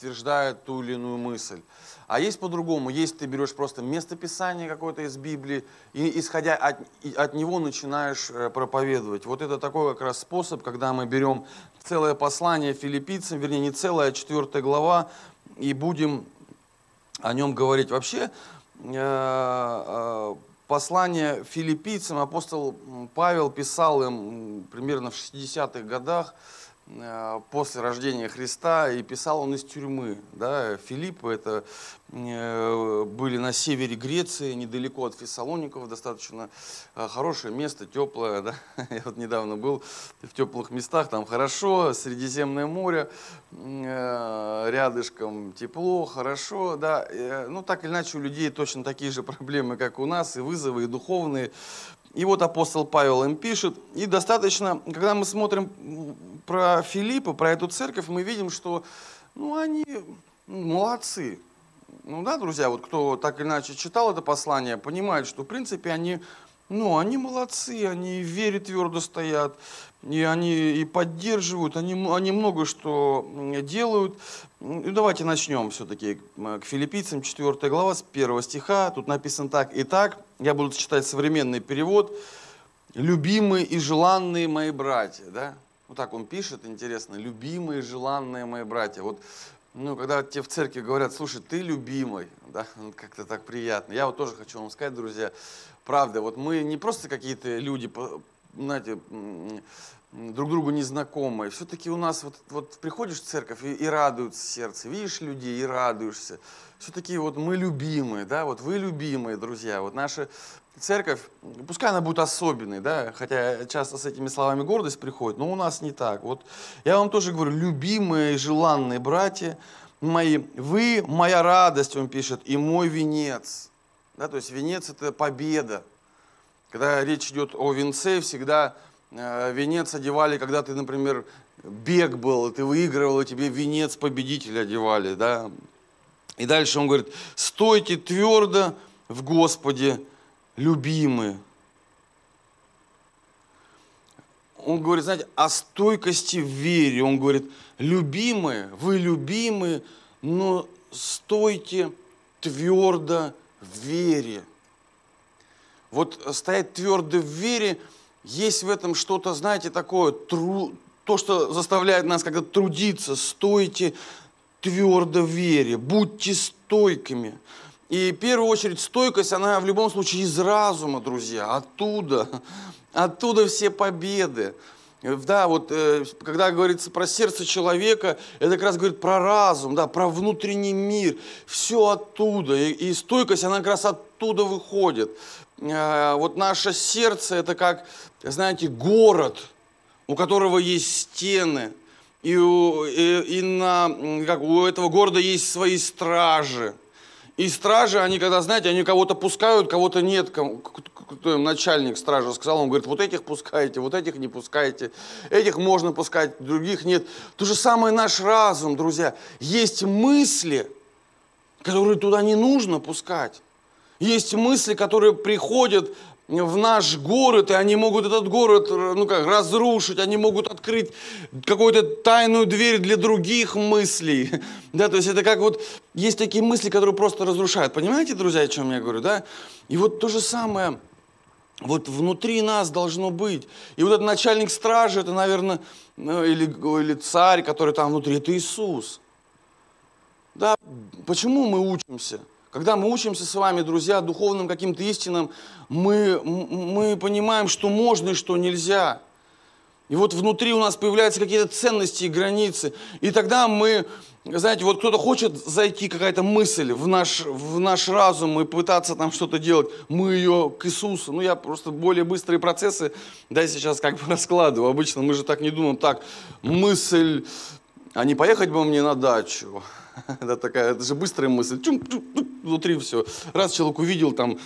подтверждает ту или иную мысль. А есть по-другому. Есть ты берешь просто местописание какое-то из Библии и, исходя от, от него, начинаешь э, проповедовать. Вот это такой как раз способ, когда мы берем целое послание филиппийцам, вернее, не целое, а четвертая глава, и будем о нем говорить. Вообще, э, э, послание филиппийцам апостол Павел писал им примерно в 60-х годах, после рождения Христа, и писал он из тюрьмы. Да? Филиппы это э, были на севере Греции, недалеко от Фессалоников, достаточно э, хорошее место, теплое. Да? Я вот недавно был в теплых местах, там хорошо, Средиземное море, рядышком тепло, хорошо. Да? Ну так или иначе у людей точно такие же проблемы, как у нас, и вызовы, и духовные. И вот апостол Павел им пишет. И достаточно, когда мы смотрим про Филиппа, про эту церковь, мы видим, что ну, они молодцы. Ну да, друзья, вот кто так или иначе читал это послание, понимает, что в принципе они, ну, они молодцы, они в вере твердо стоят, и они и поддерживают, они, они много что делают. И давайте начнем все-таки к филиппийцам, 4 глава, с 1 стиха. Тут написано так. «Итак, я буду читать современный перевод. «Любимые и желанные мои братья». Да? Вот так он пишет, интересно. «Любимые и желанные мои братья». Вот ну, когда тебе в церкви говорят, слушай, ты любимый, да, как-то так приятно. Я вот тоже хочу вам сказать, друзья, правда, вот мы не просто какие-то люди, знаете, друг другу незнакомые. Все-таки у нас вот, вот приходишь в церковь и, и радуется сердце, видишь людей и радуешься. Все-таки вот мы любимые, да, вот вы любимые, друзья. Вот наша церковь, пускай она будет особенной, да, хотя часто с этими словами гордость приходит, но у нас не так. Вот я вам тоже говорю, любимые желанные братья мои, вы моя радость, он пишет, и мой венец. Да, то есть венец это победа. Когда речь идет о венце, всегда Э, венец одевали, когда ты, например, бег был, ты выигрывал, и тебе венец победителя одевали, да. И дальше он говорит, стойте твердо в Господе, любимые. Он говорит, знаете, о стойкости в вере. Он говорит, любимые, вы любимые, но стойте твердо в вере. Вот стоять твердо в вере – есть в этом что-то, знаете, такое, тру, то, что заставляет нас как-то трудиться, стойте твердо в вере, будьте стойкими. И в первую очередь стойкость, она в любом случае из разума, друзья, оттуда, оттуда все победы. Да, вот э, когда говорится про сердце человека, это как раз говорит про разум, да, про внутренний мир. Все оттуда. И, и стойкость, она как раз оттуда выходит. Э, вот наше сердце это как, знаете, город, у которого есть стены, и, у, и, и на, как, у этого города есть свои стражи. И стражи, они когда, знаете, они кого-то пускают, кого-то нет. Кто начальник стражи сказал, он говорит, вот этих пускайте, вот этих не пускайте. Этих можно пускать, других нет. То же самое наш разум, друзья. Есть мысли, которые туда не нужно пускать. Есть мысли, которые приходят в наш город, и они могут этот город ну как, разрушить, они могут открыть какую-то тайную дверь для других мыслей. Да, то есть это как вот, есть такие мысли, которые просто разрушают. Понимаете, друзья, о чем я говорю, да? И вот то же самое, вот внутри нас должно быть. И вот этот начальник стражи, это, наверное, ну, или, или царь, который там внутри, это Иисус. Да, почему мы учимся? Когда мы учимся с вами, друзья, духовным каким-то истинам, мы, мы понимаем, что можно и что нельзя. И вот внутри у нас появляются какие-то ценности и границы. И тогда мы, знаете, вот кто-то хочет зайти, какая-то мысль в наш, в наш разум и пытаться там что-то делать. Мы ее к Иисусу. Ну, я просто более быстрые процессы, да, сейчас как бы раскладываю. Обычно мы же так не думаем. Так, мысль, а не поехать бы мне на дачу? Это такая, это же быстрая мысль. Чум, чум, чум, внутри все. Раз человек увидел там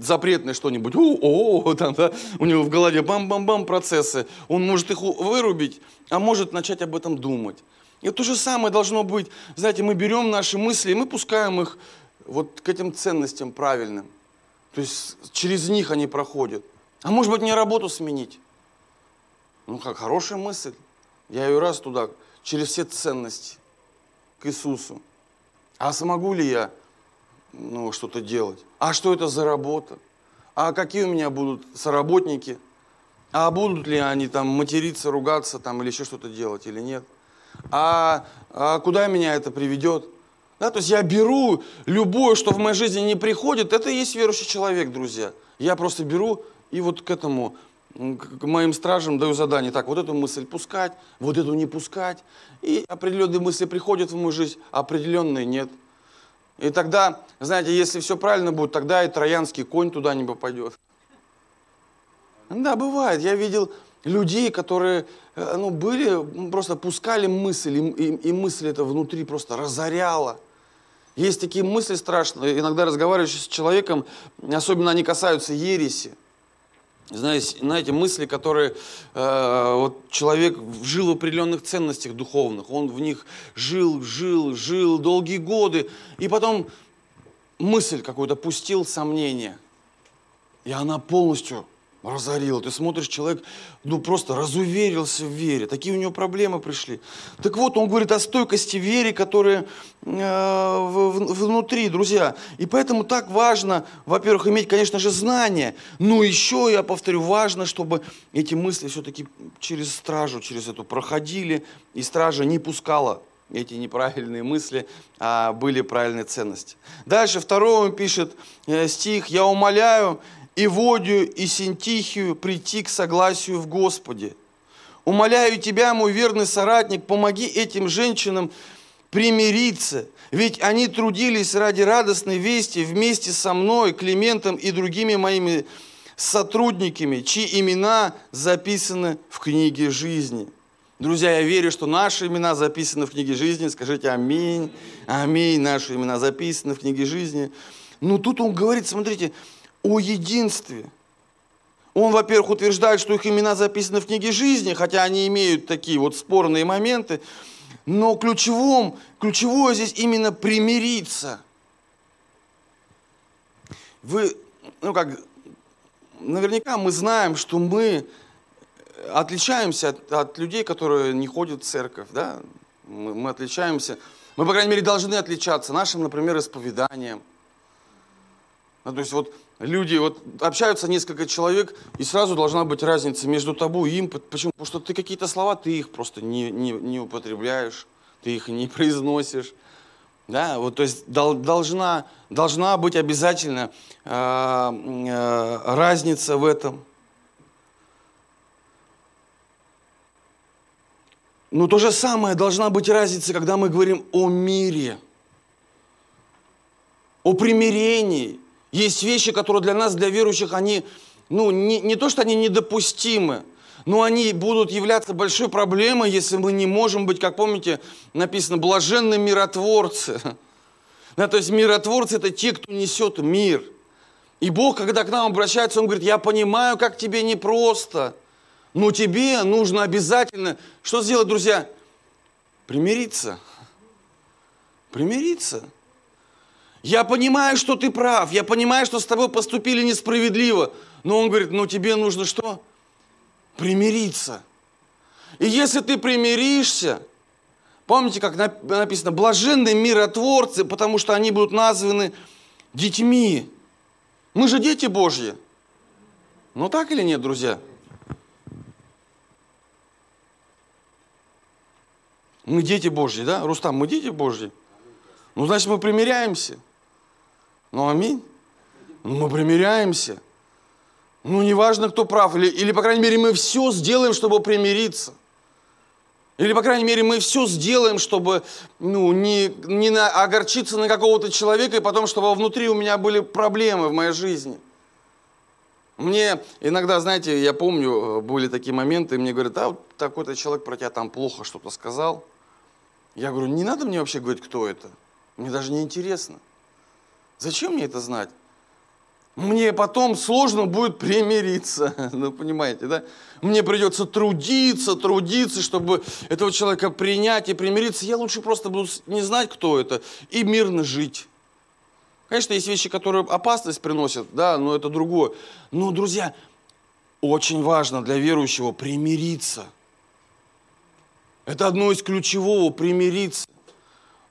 запретное что-нибудь, о, о, там, да, у него в голове бам-бам-бам процессы. Он может их вырубить, а может начать об этом думать. И то же самое должно быть. Знаете, мы берем наши мысли, и мы пускаем их вот к этим ценностям правильным. То есть через них они проходят. А может быть, мне работу сменить? Ну, как хорошая мысль. Я ее раз туда, через все ценности к Иисусу. А смогу ли я ну, что-то делать? А что это за работа? А какие у меня будут соработники? А будут ли они там материться, ругаться там или еще что-то делать или нет? А, а куда меня это приведет? Да, то есть я беру любое, что в моей жизни не приходит, это и есть верующий человек, друзья. Я просто беру и вот к этому, к моим стражам даю задание. Так, вот эту мысль пускать, вот эту не пускать. И определенные мысли приходят в мою жизнь, определенные нет. И тогда, знаете, если все правильно будет, тогда и троянский конь туда не попадет. Да, бывает. Я видел людей, которые э, ну, были, просто пускали мысль, и, и, и мысль это внутри просто разоряла. Есть такие мысли страшные, иногда разговариваешь с человеком, особенно они касаются ереси. Знаете, знаете мысли, которые э, вот человек жил в определенных ценностях духовных, он в них жил, жил, жил долгие годы, и потом мысль какую-то пустил, сомнение, и она полностью разорил. Ты смотришь, человек ну, просто разуверился в вере. Такие у него проблемы пришли. Так вот, он говорит о стойкости вере, которая э, в, внутри, друзья. И поэтому так важно, во-первых, иметь, конечно же, знания. Но еще, я повторю, важно, чтобы эти мысли все-таки через стражу, через эту проходили, и стража не пускала эти неправильные мысли, а были правильные ценности. Дальше второй он пишет э, стих «Я умоляю, Иводию и Синтихию прийти к согласию в Господе. Умоляю тебя, мой верный соратник, помоги этим женщинам примириться, ведь они трудились ради радостной вести вместе со мной, Климентом и другими моими сотрудниками, чьи имена записаны в книге жизни. Друзья, я верю, что наши имена записаны в книге жизни. Скажите аминь. Аминь. Наши имена записаны в книге жизни. Но тут он говорит, смотрите, о единстве. Он, во-первых, утверждает, что их имена записаны в книге жизни, хотя они имеют такие вот спорные моменты, но ключевым, ключевое здесь именно примириться. Вы, ну как, наверняка мы знаем, что мы отличаемся от, от людей, которые не ходят в церковь, да? Мы, мы отличаемся, мы, по крайней мере, должны отличаться нашим, например, исповеданием. Ну, то есть вот люди, вот общаются несколько человек, и сразу должна быть разница между тобой и им. Почему? Потому что ты какие-то слова, ты их просто не, не, не употребляешь, ты их не произносишь. Да, вот, то есть дол, должна, должна быть обязательно э, э, разница в этом. Но то же самое должна быть разница, когда мы говорим о мире, о примирении, есть вещи, которые для нас, для верующих, они, ну, не, не то, что они недопустимы, но они будут являться большой проблемой, если мы не можем быть, как помните, написано, блаженные миротворцы. Да, то есть миротворцы – это те, кто несет мир. И Бог, когда к нам обращается, Он говорит, я понимаю, как тебе непросто, но тебе нужно обязательно, что сделать, друзья? Примириться. Примириться. Я понимаю, что ты прав, я понимаю, что с тобой поступили несправедливо. Но он говорит, ну тебе нужно что? Примириться. И если ты примиришься, помните, как написано, блаженные миротворцы, потому что они будут названы детьми. Мы же дети Божьи. Ну так или нет, друзья? Мы дети Божьи, да? Рустам, мы дети Божьи? Ну, значит, мы примиряемся. Ну, аминь. Ну, мы примиряемся. Ну, неважно, кто прав. Или, или, по крайней мере, мы все сделаем, чтобы примириться. Или, по крайней мере, мы все сделаем, чтобы ну, не, не на, огорчиться на какого-то человека, и потом, чтобы внутри у меня были проблемы в моей жизни. Мне иногда, знаете, я помню, были такие моменты, мне говорят, а вот такой-то человек про тебя там плохо что-то сказал. Я говорю, не надо мне вообще говорить, кто это. Мне даже не интересно. Зачем мне это знать? Мне потом сложно будет примириться. Ну, понимаете, да? Мне придется трудиться, трудиться, чтобы этого человека принять и примириться. Я лучше просто буду не знать, кто это, и мирно жить. Конечно, есть вещи, которые опасность приносят, да, но это другое. Но, друзья, очень важно для верующего примириться. Это одно из ключевого – примириться.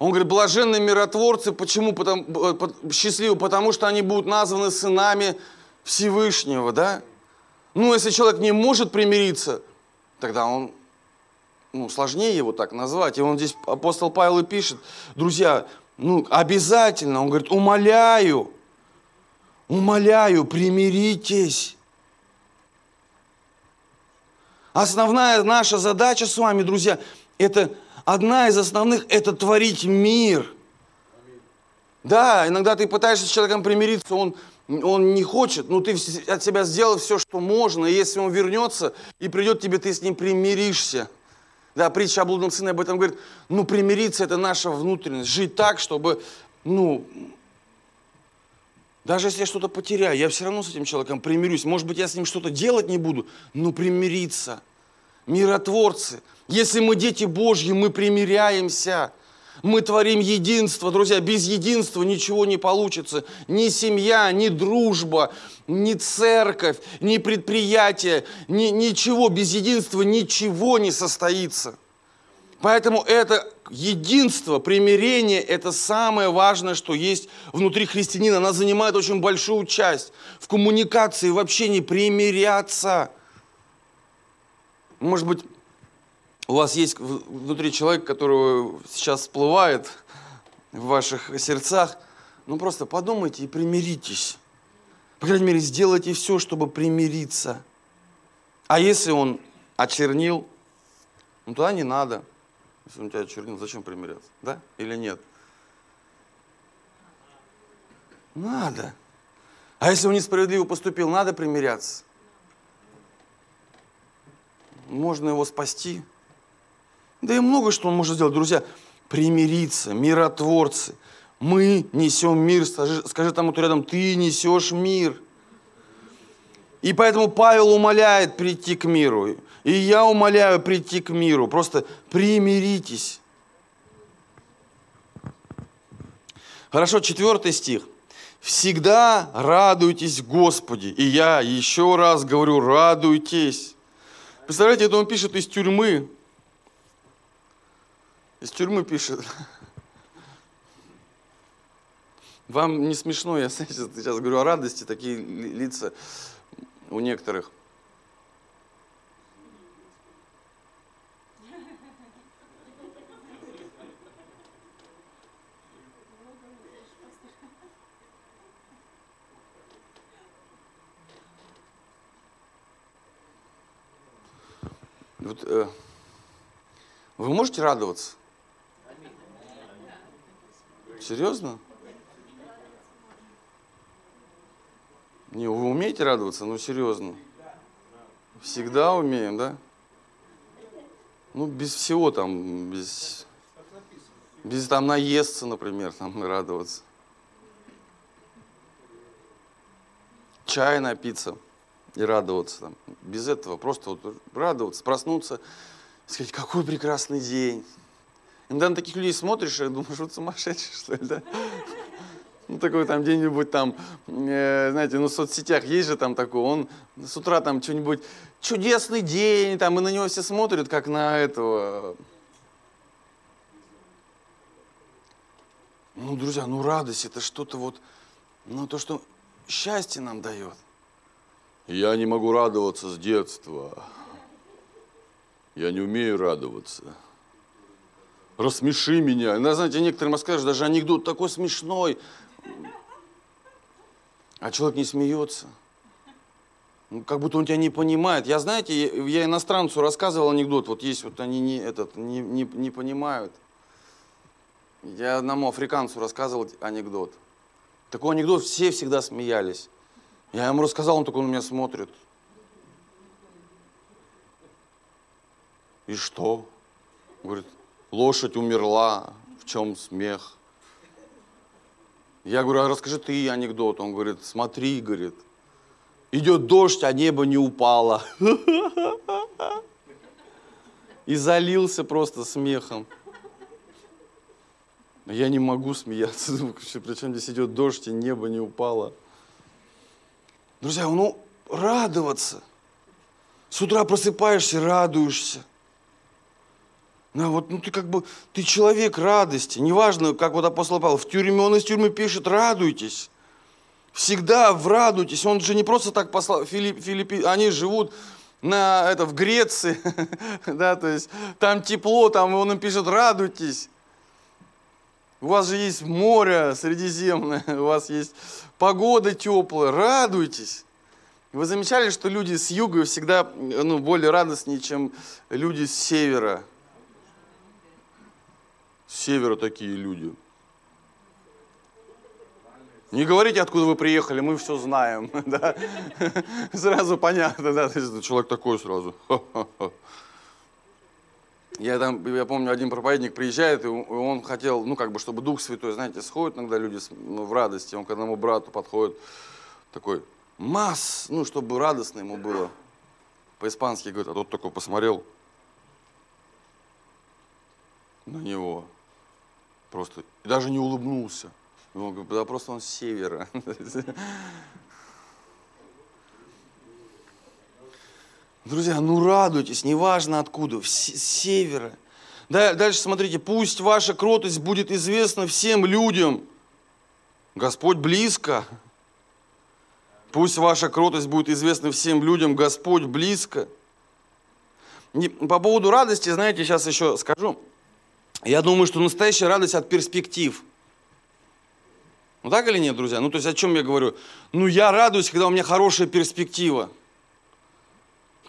Он говорит, блаженные миротворцы, почему? Потому, счастливы, потому что они будут названы сынами Всевышнего, да? Ну, если человек не может примириться, тогда он, ну, сложнее его так назвать. И он здесь, апостол Павел и пишет, друзья, ну, обязательно, он говорит, умоляю, умоляю, примиритесь. Основная наша задача с вами, друзья, это одна из основных – это творить мир. Да, иногда ты пытаешься с человеком примириться, он, он не хочет, но ты от себя сделал все, что можно. И если он вернется и придет к тебе, ты с ним примиришься. Да, притча о блудном сыне об этом говорит. Ну, примириться – это наша внутренность. Жить так, чтобы, ну, даже если я что-то потеряю, я все равно с этим человеком примирюсь. Может быть, я с ним что-то делать не буду, но примириться. Миротворцы. Если мы дети Божьи, мы примиряемся. Мы творим единство, друзья. Без единства ничего не получится. Ни семья, ни дружба, ни церковь, ни предприятие, ни, ничего. Без единства ничего не состоится. Поэтому это единство, примирение – это самое важное, что есть внутри христианина. Она занимает очень большую часть в коммуникации, в общении, примиряться. Может быть, у вас есть внутри человек, которого сейчас всплывает в ваших сердцах. Ну, просто подумайте и примиритесь. По крайней мере, сделайте все, чтобы примириться. А если он очернил, ну, тогда не надо. Если он тебя чернил, зачем примиряться? Да или нет? Надо. А если он несправедливо поступил, надо примиряться. Можно его спасти. Да и много что он может сделать, друзья. Примириться, миротворцы. Мы несем мир. Скажи, скажи тому, кто рядом, ты несешь мир. И поэтому Павел умоляет прийти к миру. И я умоляю прийти к миру. Просто примиритесь. Хорошо, четвертый стих. Всегда радуйтесь Господи. И я еще раз говорю, радуйтесь. Представляете, это он пишет из тюрьмы. Из тюрьмы пишет. Вам не смешно, я сейчас говорю о радости, такие лица у некоторых. Вот, э, вы можете радоваться? Серьезно? Не, вы умеете радоваться? Ну, серьезно. Всегда умеем, да? Ну, без всего там, без, без там наесться, например, там радоваться. Чай напиться и радоваться. Там. Без этого просто вот радоваться, проснуться, сказать, какой прекрасный день. Иногда на таких людей смотришь и думаешь, вот сумасшедший, что ли, да? Ну, такой там где-нибудь там, э, знаете, ну, в соцсетях есть же там такой, он с утра там что-нибудь, чудесный день, там, и на него все смотрят, как на этого. Ну, друзья, ну, радость, это что-то вот, ну, то, что счастье нам дает. Я не могу радоваться с детства. Я не умею радоваться. Рассмеши меня. Ну, знаете, некоторым расскажешь, даже анекдот такой смешной. А человек не смеется. Ну, как будто он тебя не понимает. Я, знаете, я иностранцу рассказывал анекдот, вот есть вот они не, этот, не, не, не понимают. Я одному африканцу рассказывал анекдот. Такой анекдот, все всегда смеялись. Я ему рассказал, он только на меня смотрит. И что? Говорит, лошадь умерла, в чем смех? Я говорю, а расскажи ты анекдот. Он говорит, смотри, говорит, идет дождь, а небо не упало. И залился просто смехом. Я не могу смеяться, причем здесь идет дождь, и небо не упало. Друзья, ну, радоваться. С утра просыпаешься, радуешься. Ну, вот, ну ты как бы, ты человек радости. Неважно, как вот апостол Павел, в тюрьме, он из тюрьмы пишет, радуйтесь. Всегда в радуйтесь. Он же не просто так послал, Филипп, Филиппи, они живут на, это, в Греции, да, то есть там тепло, там он им пишет, радуйтесь. У вас же есть море Средиземное, у вас есть погода теплая, радуйтесь. Вы замечали, что люди с юга всегда ну, более радостнее, чем люди с севера? Севера такие люди. Не говорите, откуда вы приехали, мы все знаем. Да? Сразу понятно, да, человек такой сразу. Я там, я помню, один проповедник приезжает, и он хотел, ну, как бы, чтобы Дух Святой, знаете, сходит иногда люди ну, в радости, он к одному брату подходит, такой, масс, ну, чтобы радостно ему было. По-испански говорит, а тот такой посмотрел на него, просто, и даже не улыбнулся. Говорит, да просто он с севера. Друзья, ну радуйтесь, неважно откуда, с севера. Дальше смотрите, пусть ваша кротость будет известна всем людям. Господь близко. Пусть ваша кротость будет известна всем людям. Господь близко. По поводу радости, знаете, сейчас еще скажу. Я думаю, что настоящая радость от перспектив. Ну так или нет, друзья? Ну то есть о чем я говорю? Ну я радуюсь, когда у меня хорошая перспектива.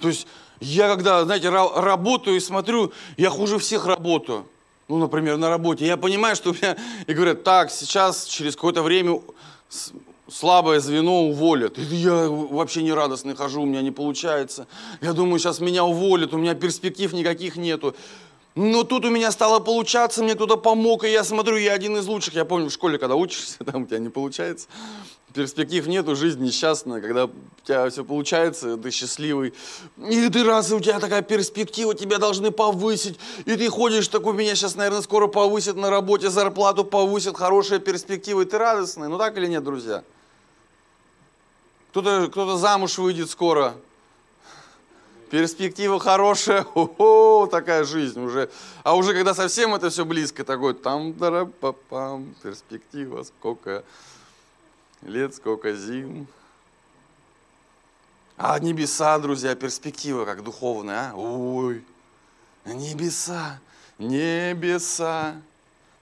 То есть я когда, знаете, работаю и смотрю, я хуже всех работаю. Ну, например, на работе. Я понимаю, что у меня... И говорят, так, сейчас, через какое-то время слабое звено уволят. И я вообще не радостный хожу, у меня не получается. Я думаю, сейчас меня уволят, у меня перспектив никаких нету. Но тут у меня стало получаться, мне кто-то помог, и я смотрю, я один из лучших. Я помню в школе, когда учишься, там у тебя не получается перспектив нету, жизнь несчастная, когда у тебя все получается, ты счастливый. И ты раз, и у тебя такая перспектива, тебя должны повысить, и ты ходишь такой, меня сейчас, наверное, скоро повысят на работе, зарплату повысят, хорошая перспектива, и ты радостный. Ну так или нет, друзья? Кто-то кто замуж выйдет скоро, перспектива хорошая, о, такая жизнь уже. А уже когда совсем это все близко, такой там, пам перспектива сколько лет, сколько зим. А небеса, друзья, перспектива как духовная, а? Ой, небеса, небеса.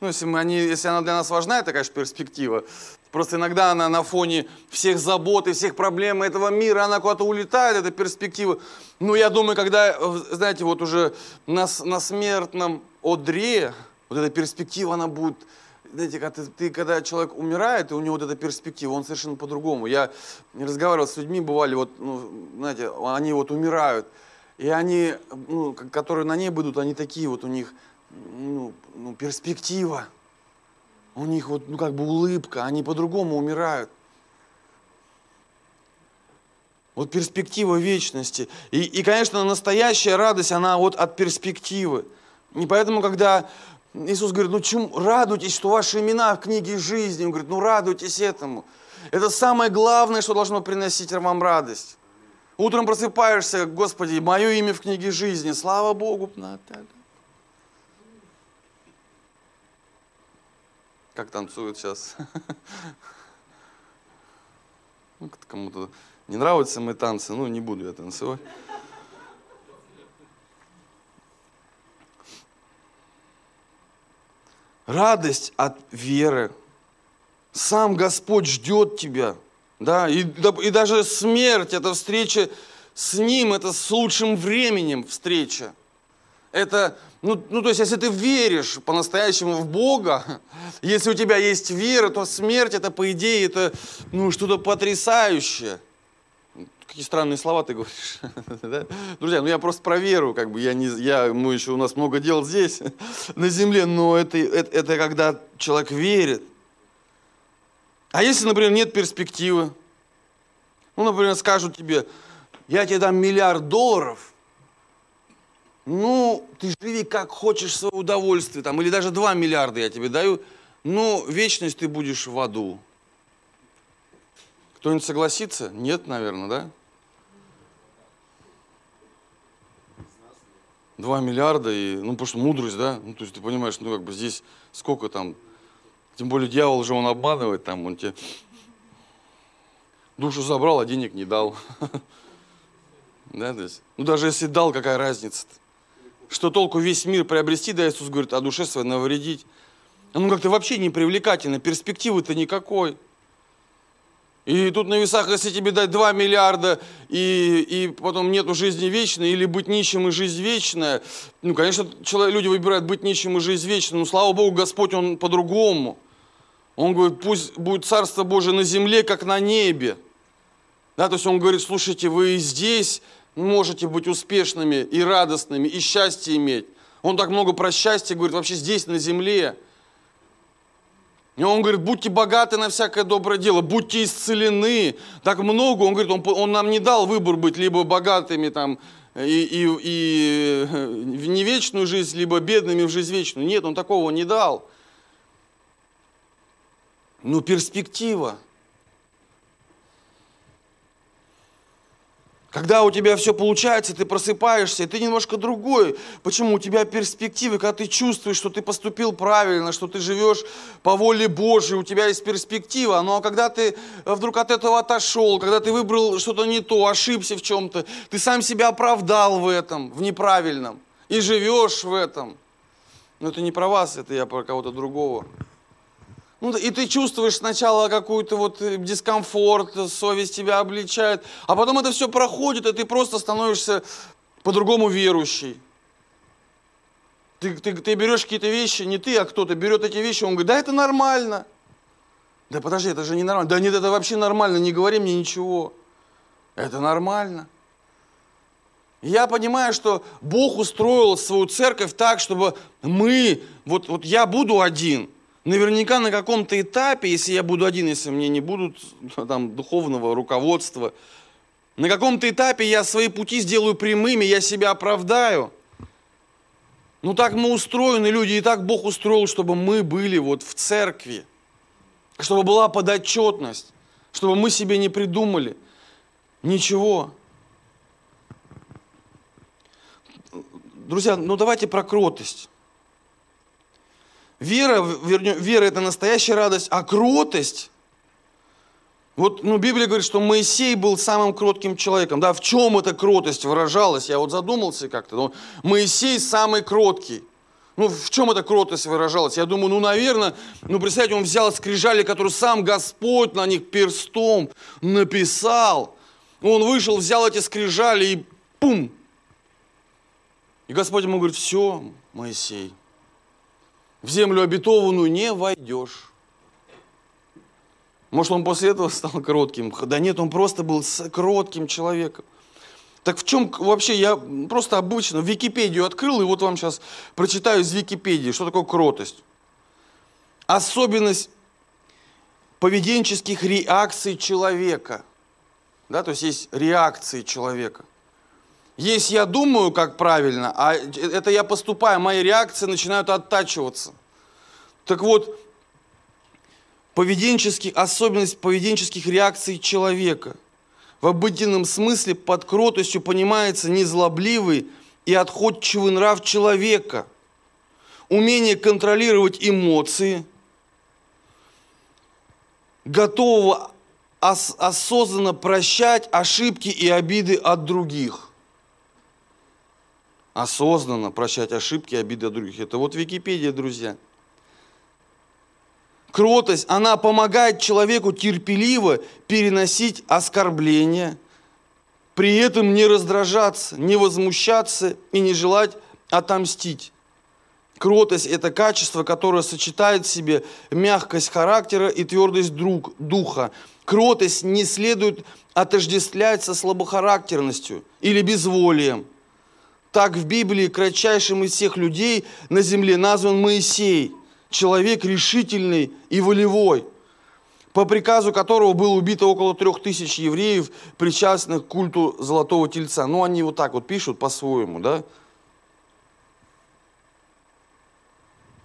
Ну, если, мы, они, если она для нас важна, это, конечно, перспектива. Просто иногда она на фоне всех забот и всех проблем этого мира, она куда-то улетает, эта перспектива. Ну, я думаю, когда, знаете, вот уже на, на смертном одре, вот эта перспектива, она будет знаете, когда ты, когда человек умирает, и у него вот эта перспектива, он совершенно по-другому. Я разговаривал с людьми, бывали, вот, ну, знаете, они вот умирают, и они, ну, которые на небо идут, они такие вот, у них, ну, ну перспектива, у них вот, ну, как бы улыбка, они по-другому умирают. Вот перспектива вечности. И, и, конечно, настоящая радость, она вот от перспективы. И поэтому, когда Иисус говорит, ну чем радуйтесь, что ваши имена в книге жизни. Он говорит, ну радуйтесь этому. Это самое главное, что должно приносить вам радость. Утром просыпаешься, Господи, мое имя в книге жизни. Слава Богу. Как танцуют сейчас. Ну, кому-то не нравятся мои танцы, ну не буду я танцевать. радость от веры. Сам Господь ждет тебя. Да? И, и даже смерть, это встреча с Ним, это с лучшим временем встреча. Это, ну, ну, то есть, если ты веришь по-настоящему в Бога, если у тебя есть вера, то смерть, это, по идее, это, ну, что-то потрясающее какие странные слова ты говоришь. Друзья, ну я просто про веру, как бы я не, я, мы еще у нас много дел здесь, на земле, но это, это, это когда человек верит. А если, например, нет перспективы, ну, например, скажут тебе, я тебе дам миллиард долларов, ну, ты живи как хочешь, в свое удовольствие, там, или даже два миллиарда я тебе даю, но вечность ты будешь в аду. Кто-нибудь согласится? Нет, наверное, да? 2 миллиарда, и, ну, потому что мудрость, да, ну, то есть ты понимаешь, ну, как бы здесь сколько там, тем более дьявол же он обманывает, там, он тебе душу забрал, а денег не дал. Да, то есть, ну, даже если дал, какая разница -то? Что толку весь мир приобрести, да, Иисус говорит, а душе своей навредить. Ну, как-то вообще не привлекательно, перспективы-то никакой. И тут на весах, если тебе дать 2 миллиарда, и, и потом нету жизни вечной, или быть нищим и жизнь вечная, ну, конечно, человек, люди выбирают быть нищим и жизнь вечной, но, слава Богу, Господь, Он по-другому. Он говорит, пусть будет Царство Божие на земле, как на небе. Да, то есть Он говорит, слушайте, вы здесь можете быть успешными и радостными, и счастье иметь. Он так много про счастье говорит, вообще здесь, на земле – и он говорит, будьте богаты на всякое доброе дело, будьте исцелены. Так много, он говорит, он, он нам не дал выбор быть либо богатыми там, и, и, и в невечную жизнь, либо бедными в жизнь вечную. Нет, он такого не дал. Ну, перспектива – Когда у тебя все получается, ты просыпаешься, и ты немножко другой. Почему? У тебя перспективы, когда ты чувствуешь, что ты поступил правильно, что ты живешь по воле Божьей, у тебя есть перспектива. Но когда ты вдруг от этого отошел, когда ты выбрал что-то не то, ошибся в чем-то, ты сам себя оправдал в этом, в неправильном, и живешь в этом. Но это не про вас, это я про кого-то другого. Ну, и ты чувствуешь сначала какую-то вот э, дискомфорт, совесть тебя обличает, а потом это все проходит, и ты просто становишься по-другому верующий. Ты, ты, ты берешь какие-то вещи, не ты, а кто-то берет эти вещи, он говорит, да это нормально. Да подожди, это же не нормально. Да нет, это вообще нормально, не говори мне ничего. Это нормально. я понимаю, что Бог устроил свою церковь так, чтобы мы, вот, вот я буду один – Наверняка на каком-то этапе, если я буду один, если мне не будут там, духовного руководства, на каком-то этапе я свои пути сделаю прямыми, я себя оправдаю. Ну так мы устроены, люди, и так Бог устроил, чтобы мы были вот в церкви, чтобы была подотчетность, чтобы мы себе не придумали ничего. Друзья, ну давайте про кротость. Вера, вернее, вера – это настоящая радость, а кротость вот, ну, Библия говорит, что Моисей был самым кротким человеком. Да, в чем эта кротость выражалась? Я вот задумался как-то. Ну, Моисей самый кроткий. Ну, в чем эта кротость выражалась? Я думаю, ну, наверное, ну, представьте, он взял скрижали, которые сам Господь на них перстом написал. Он вышел, взял эти скрижали и пум. И Господь ему говорит, все, Моисей, в землю обетованную не войдешь. Может, он после этого стал кротким? Да нет, он просто был кротким человеком. Так в чем вообще, я просто обычно Википедию открыл, и вот вам сейчас прочитаю из Википедии, что такое кротость. Особенность поведенческих реакций человека. Да, то есть есть реакции человека. Есть я думаю, как правильно, а это я поступаю, мои реакции начинают оттачиваться. Так вот, поведенческих, особенность поведенческих реакций человека. В обыденном смысле под кротостью понимается незлобливый и отходчивый нрав человека, умение контролировать эмоции, готового ос- осознанно прощать ошибки и обиды от других осознанно прощать ошибки и обиды других. Это вот Википедия, друзья. Кротость, она помогает человеку терпеливо переносить оскорбления, при этом не раздражаться, не возмущаться и не желать отомстить. Кротость – это качество, которое сочетает в себе мягкость характера и твердость друг, духа. Кротость не следует отождествлять со слабохарактерностью или безволием – так в Библии кратчайшим из всех людей на земле назван Моисей, человек решительный и волевой, по приказу которого было убито около трех тысяч евреев, причастных к культу Золотого Тельца. Ну, они вот так вот пишут по-своему, да?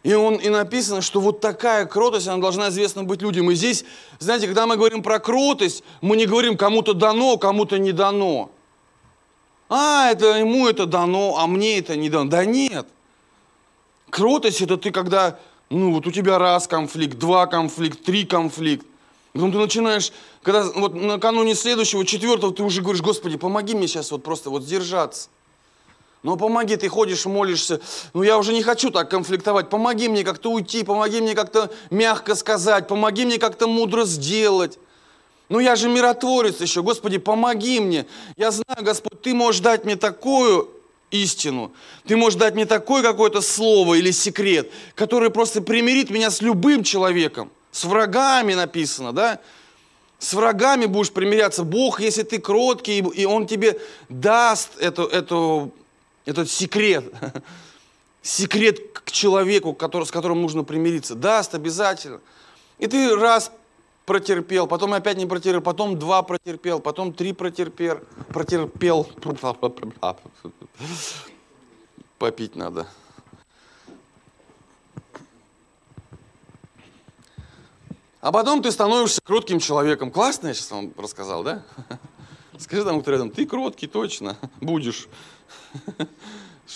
И, он, и написано, что вот такая кротость, она должна известна быть людям. И здесь, знаете, когда мы говорим про кротость, мы не говорим кому-то дано, кому-то не дано. А, это ему это дано, а мне это не дано. Да нет. Кротость это ты когда, ну вот у тебя раз конфликт, два конфликт, три конфликт. Потом ты начинаешь, когда вот накануне следующего, четвертого, ты уже говоришь, Господи, помоги мне сейчас вот просто вот сдержаться. Ну помоги, ты ходишь, молишься. Ну я уже не хочу так конфликтовать. Помоги мне как-то уйти, помоги мне как-то мягко сказать, помоги мне как-то мудро сделать. Ну я же миротворец еще, Господи, помоги мне. Я знаю, Господь, Ты можешь дать мне такую истину. Ты можешь дать мне такое какое-то слово или секрет, который просто примирит меня с любым человеком. С врагами написано, да? С врагами будешь примиряться. Бог, если ты кроткий, и Он тебе даст эту, эту этот секрет, секрет к человеку, который, с которым нужно примириться, даст обязательно. И ты раз протерпел, потом опять не протерпел, потом два протерпел, потом три протерпел, протерпел. Попить надо. А потом ты становишься кротким человеком. Классно я сейчас вам рассказал, да? Скажи там, кто рядом, ты кроткий, точно, будешь.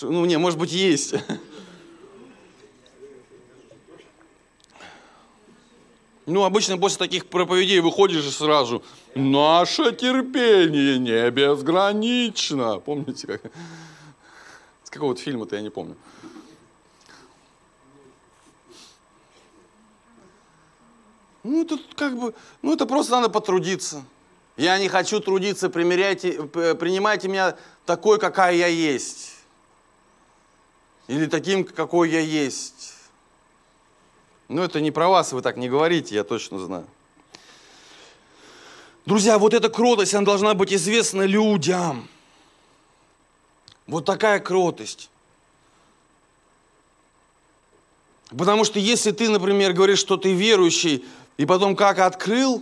Ну, не, может быть, есть. Ну, обычно после таких проповедей выходишь сразу «Наше терпение не безгранично». Помните, как? С какого-то фильма-то я не помню. Ну, тут как бы, ну, это просто надо потрудиться. Я не хочу трудиться, примеряйте, принимайте меня такой, какая я есть. Или таким, какой я есть. Ну, это не про вас, вы так не говорите, я точно знаю. Друзья, вот эта кротость, она должна быть известна людям. Вот такая кротость. Потому что если ты, например, говоришь, что ты верующий, и потом как открыл,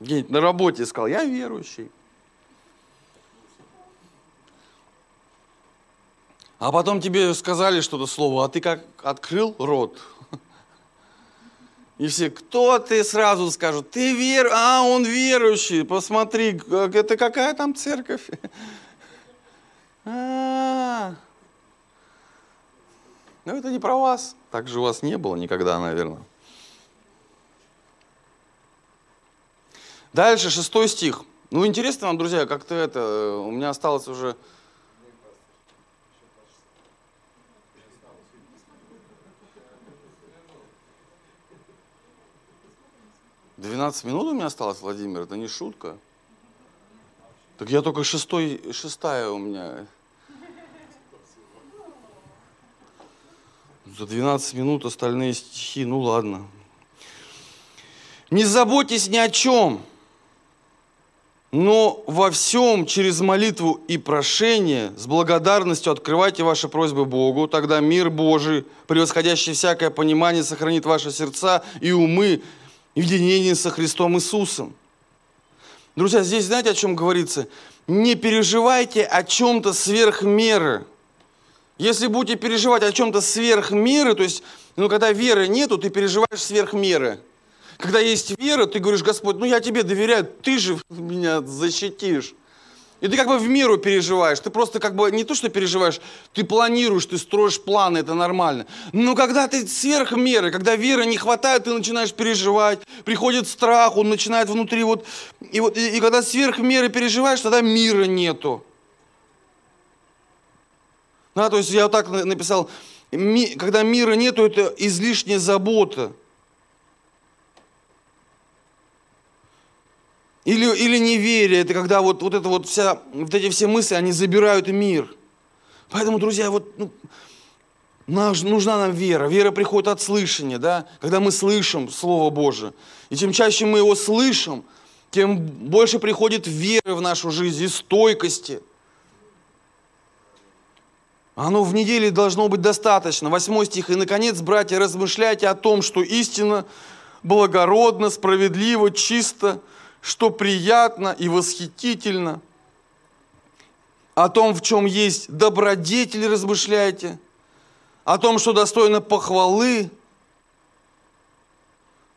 где-нибудь на работе сказал, я верующий. А потом тебе сказали что-то слово, а ты как открыл рот. И все, кто ты, сразу скажут, ты вер, а он верующий, посмотри, это какая там церковь? А-а-а. Ну это не про вас, так же у вас не было никогда, наверное. Дальше, шестой стих. Ну, интересно вам, друзья, как-то это, у меня осталось уже... Двенадцать минут у меня осталось, Владимир, это не шутка. Так я только шестой, шестая у меня. За 12 минут остальные стихи, ну ладно. Не заботьтесь ни о чем, но во всем через молитву и прошение с благодарностью открывайте ваши просьбы Богу, тогда мир Божий, превосходящий всякое понимание, сохранит ваши сердца и умы в единении со Христом Иисусом. Друзья, здесь знаете, о чем говорится? Не переживайте о чем-то сверх меры. Если будете переживать о чем-то сверх меры, то есть, ну, когда веры нету, ты переживаешь сверх меры – когда есть вера, ты говоришь, Господь, ну я тебе доверяю, ты же меня защитишь. И ты как бы в меру переживаешь. Ты просто как бы не то, что переживаешь, ты планируешь, ты строишь планы, это нормально. Но когда ты сверх меры, когда веры не хватает, ты начинаешь переживать, приходит страх, он начинает внутри вот... И, вот, и, и когда сверх меры переживаешь, тогда мира нету. Да, то есть я вот так написал, когда мира нету, это излишняя забота. Или, или неверие, это когда вот, вот это вот вся, вот эти все мысли, они забирают мир. Поэтому, друзья, вот ну, нужна нам вера. Вера приходит от слышания, да? когда мы слышим Слово Божие. И чем чаще мы его слышим, тем больше приходит веры в нашу жизнь и стойкости. Оно в неделе должно быть достаточно. Восьмой стих. «И, наконец, братья, размышляйте о том, что истина благородно, справедливо, чисто, что приятно и восхитительно, о том, в чем есть добродетель, размышляйте, о том, что достойно похвалы.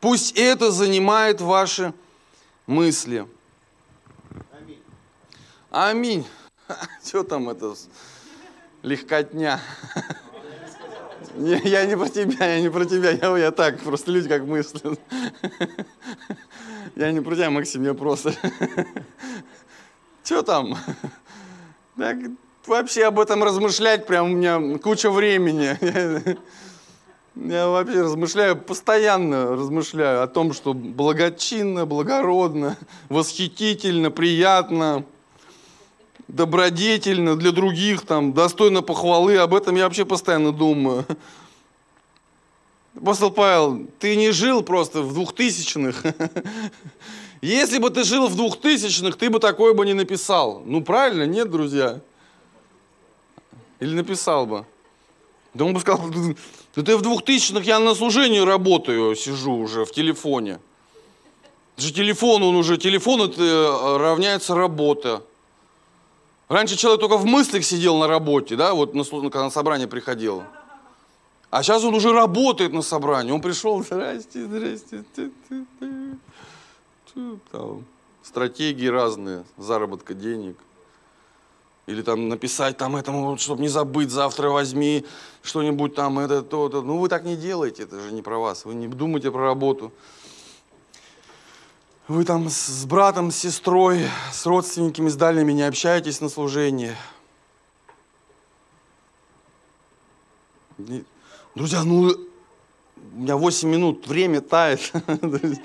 Пусть это занимает ваши мысли. Аминь. Аминь. Что там это? Легкотня. Не, я не про тебя, я не про тебя, я, я так, просто люди как мыслят. Я не про тебя, Максим, я просто... Что там? Так, вообще об этом размышлять прям у меня куча времени. Я вообще размышляю, постоянно размышляю о том, что благочинно, благородно, восхитительно, приятно, добродетельно для других, там, достойно похвалы. Об этом я вообще постоянно думаю. Апостол Павел, ты не жил просто в двухтысячных. Если бы ты жил в двухтысячных, ты бы такое бы не написал. Ну правильно, нет, друзья? Или написал бы? Да он бы сказал, да ты в двухтысячных, я на служении работаю, сижу уже в телефоне. Это же телефон, он уже, телефон это э, равняется работа. Раньше человек только в мыслях сидел на работе, да, вот на, когда на собрание приходил. А сейчас он уже работает на собрании. Он пришел, здрасте, здрасте. Там, стратегии разные, заработка денег. Или там написать там этому, чтобы не забыть, завтра возьми что-нибудь там, это, то, то. Ну, вы так не делаете, это же не про вас. Вы не думайте про работу. Вы там с братом, с сестрой, с родственниками, с дальними не общаетесь на служении. Друзья, ну, у меня 8 минут, время тает.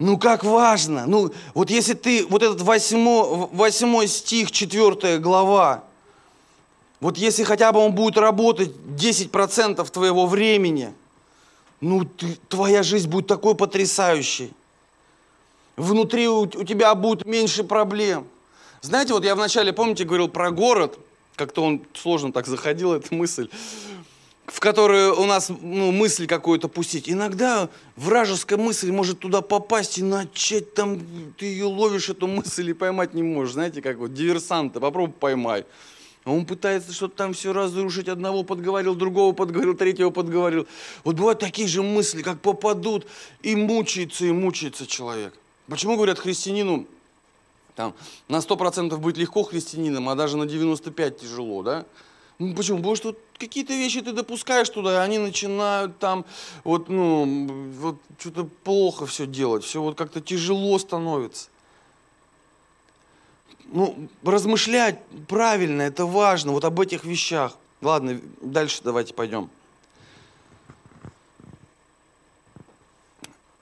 Ну как важно. Ну вот если ты, вот этот восьмой, восьмой стих, четвертая глава, вот если хотя бы он будет работать 10% твоего времени, ну ты, твоя жизнь будет такой потрясающей. Внутри у, у тебя будет меньше проблем. Знаете, вот я вначале, помните, говорил про город, как-то он сложно так заходил, эта мысль в которую у нас ну, мысль какую-то пустить. Иногда вражеская мысль может туда попасть и начать там, ты ее ловишь, эту мысль, и поймать не можешь. Знаете, как вот диверсанты, попробуй поймай. А он пытается что-то там все разрушить, одного подговорил, другого подговорил, третьего подговорил. Вот бывают такие же мысли, как попадут, и мучается, и мучается человек. Почему говорят христианину, там, на 100% быть легко христианином, а даже на 95% тяжело, да? Ну, почему? Потому что какие-то вещи ты допускаешь туда, они начинают там вот, ну, вот что-то плохо все делать, все вот как-то тяжело становится. Ну, размышлять правильно, это важно, вот об этих вещах. Ладно, дальше давайте пойдем.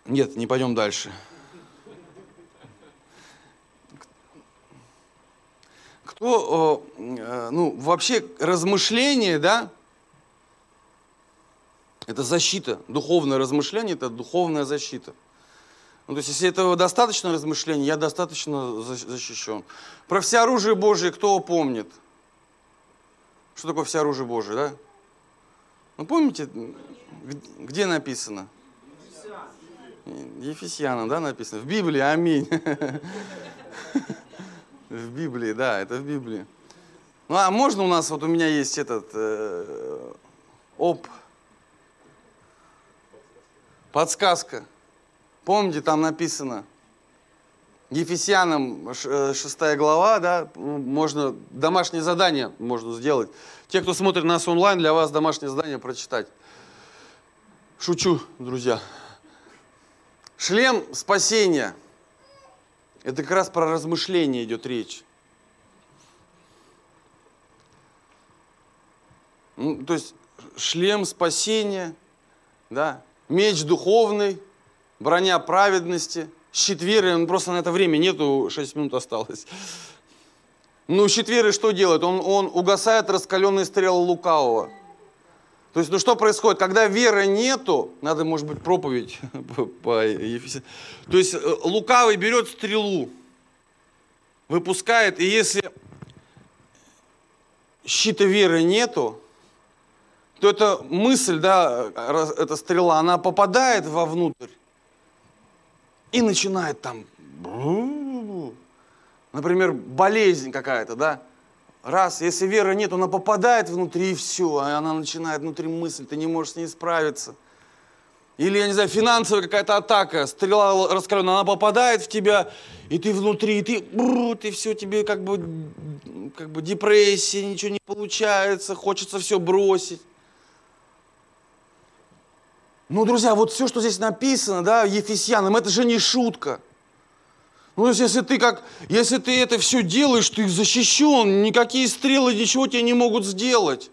Нет, не пойдем дальше. Кто, э, ну, вообще размышление, да, это защита. Духовное размышление – это духовная защита. Ну, то есть, если этого достаточно размышления, я достаточно защищен. Про все оружие Божие кто помнит? Что такое все оружие Божие, да? Ну, помните, где написано? Ефесянам, да, написано? В Библии, аминь. В Библии, да, это в Библии. Ну, а можно у нас, вот у меня есть этот э, оп, подсказка. Помните, там написано, Ефесянам 6 э, глава, да, можно домашнее задание можно сделать. Те, кто смотрит нас онлайн, для вас домашнее задание прочитать. Шучу, друзья. Шлем спасения – это как раз про размышление идет речь. Ну, то есть шлем спасения, да, меч духовный, броня праведности, щит веры, он просто на это время нету, 6 минут осталось. Ну, щит веры что делает? Он, он угасает раскаленные стрелы лукавого. То есть, ну что происходит? Когда веры нету, надо, может быть, проповедь. То есть, э, лукавый берет стрелу, выпускает, и если щита веры нету, то эта мысль, да, эта стрела, она попадает вовнутрь и начинает там, например, болезнь какая-то, да, Раз, если веры нет, она попадает внутри и все, а она начинает внутри мысль, ты не можешь с ней справиться. Или, я не знаю, финансовая какая-то атака, стрела раскаленная, она попадает в тебя, и ты внутри, и ты, бру, ты все, тебе как бы, как бы депрессия, ничего не получается, хочется все бросить. Ну, друзья, вот все, что здесь написано, да, Ефесянам, это же не шутка. Ну, если ты как, если ты это все делаешь, ты защищен, никакие стрелы ничего тебе не могут сделать.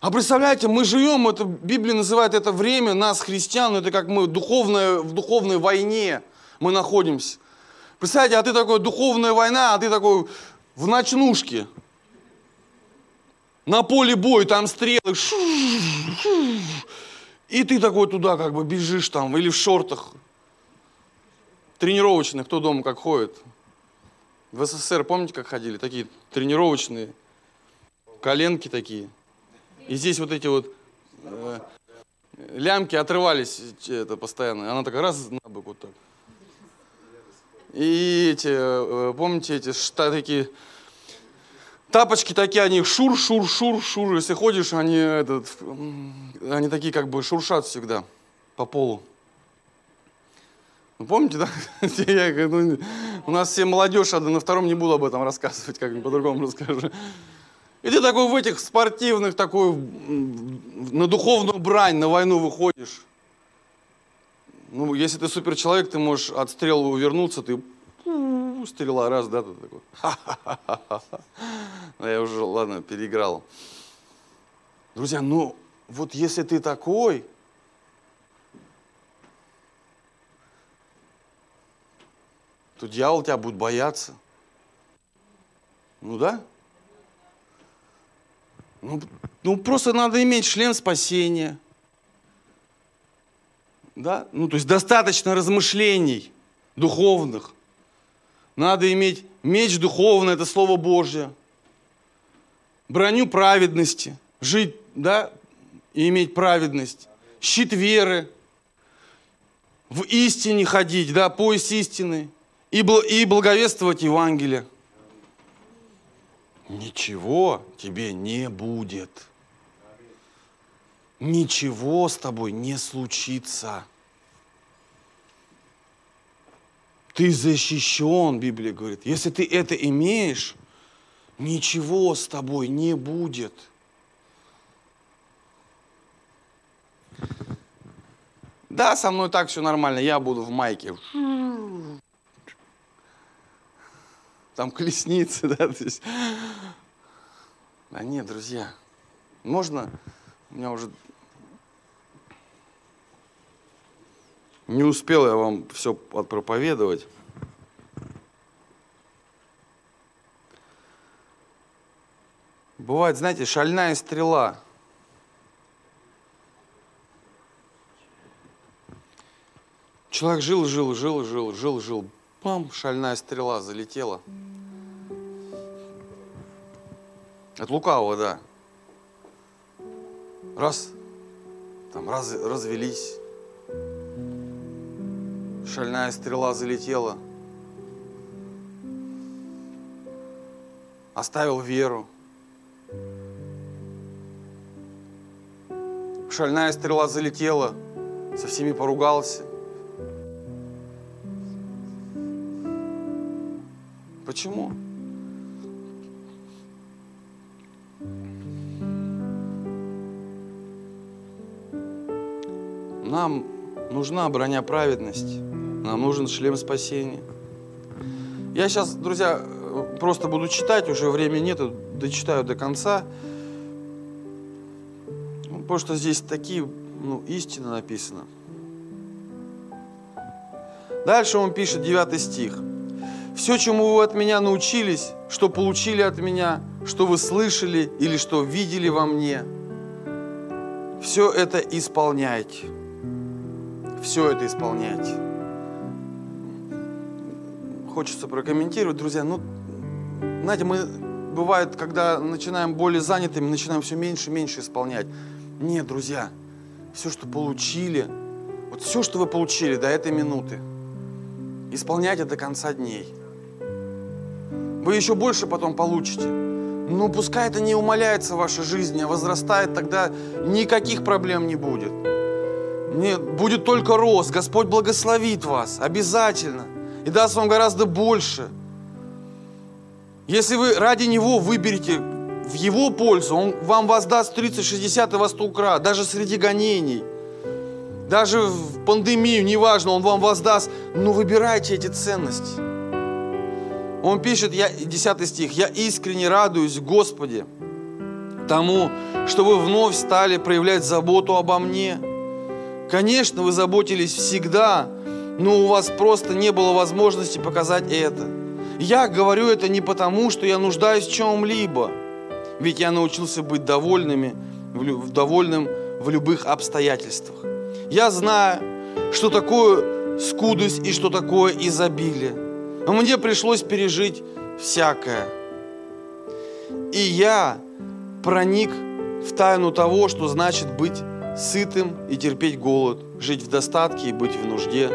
А представляете, мы живем, это, Библия называет это время, нас, христиан, это как мы духовная, в духовной войне мы находимся. Представляете, а ты такой, духовная война, а ты такой в ночнушке. На поле боя, там стрелы. И ты такой туда как бы бежишь там, или в шортах. Тренировочных, кто дома как ходит. В СССР, помните, как ходили? Такие тренировочные, коленки такие. И здесь вот эти вот э, лямки отрывались это постоянно. Она такая раз на бок вот так. И эти, э, помните, эти шта, такие тапочки такие, они шур, шур, шур, шур. Если ходишь, они, этот, они такие как бы шуршат всегда по полу. Ну, помните, да? Я, ну, у нас все молодежь, а на втором не буду об этом рассказывать, как по-другому расскажу. И ты такой в этих спортивных, такой на духовную брань, на войну выходишь. Ну, если ты супер человек, ты можешь от стрел увернуться, ты стрела раз, да, ты такой. Ну, я уже, ладно, переиграл. Друзья, ну, вот если ты такой, то дьявол тебя будет бояться. Ну да? Ну, ну просто надо иметь шлем спасения. Да? Ну, то есть достаточно размышлений духовных. Надо иметь меч духовный, это Слово Божье. Броню праведности. Жить, да, и иметь праведность. Щит веры. В истине ходить, да, пояс истины. И, и благовествовать Евангелие ничего тебе не будет. Ничего с тобой не случится. Ты защищен, Библия говорит. Если ты это имеешь, ничего с тобой не будет. Да, со мной так все нормально, я буду в майке там колесницы, да, то есть... А нет, друзья, можно, у меня уже не успел я вам все отпроповедовать. Бывает, знаете, шальная стрела. Человек жил, жил, жил, жил, жил, жил, Пам, шальная стрела залетела. От лукавого, да. Раз, там раз, развелись. Шальная стрела залетела. Оставил веру. Шальная стрела залетела, со всеми поругался. Почему? Нам нужна броня праведности, нам нужен шлем спасения. Я сейчас, друзья, просто буду читать, уже времени нет, дочитаю до конца. Ну, потому что здесь такие ну, истины написаны. Дальше он пишет 9 стих. Все, чему вы от меня научились, что получили от меня, что вы слышали или что видели во мне, все это исполняйте. Все это исполняйте. Хочется прокомментировать, друзья. Ну, знаете, мы бывает, когда начинаем более занятыми, начинаем все меньше и меньше исполнять. Нет, друзья, все, что получили, вот все, что вы получили до этой минуты, исполняйте до конца дней – вы еще больше потом получите. Но пускай это не умаляется в вашей жизни, а возрастает, тогда никаких проблем не будет. Нет, будет только рост. Господь благословит вас обязательно и даст вам гораздо больше. Если вы ради Него выберете в Его пользу, Он вам воздаст 30, 60 и во 100 крат, даже среди гонений, даже в пандемию, неважно, Он вам воздаст. Но выбирайте эти ценности. Он пишет, я, 10 стих, «Я искренне радуюсь, Господи, тому, что вы вновь стали проявлять заботу обо мне. Конечно, вы заботились всегда, но у вас просто не было возможности показать это. Я говорю это не потому, что я нуждаюсь в чем-либо, ведь я научился быть довольными, довольным в любых обстоятельствах. Я знаю, что такое скудость и что такое изобилие. Но мне пришлось пережить всякое. И я проник в тайну того, что значит быть сытым и терпеть голод, жить в достатке и быть в нужде.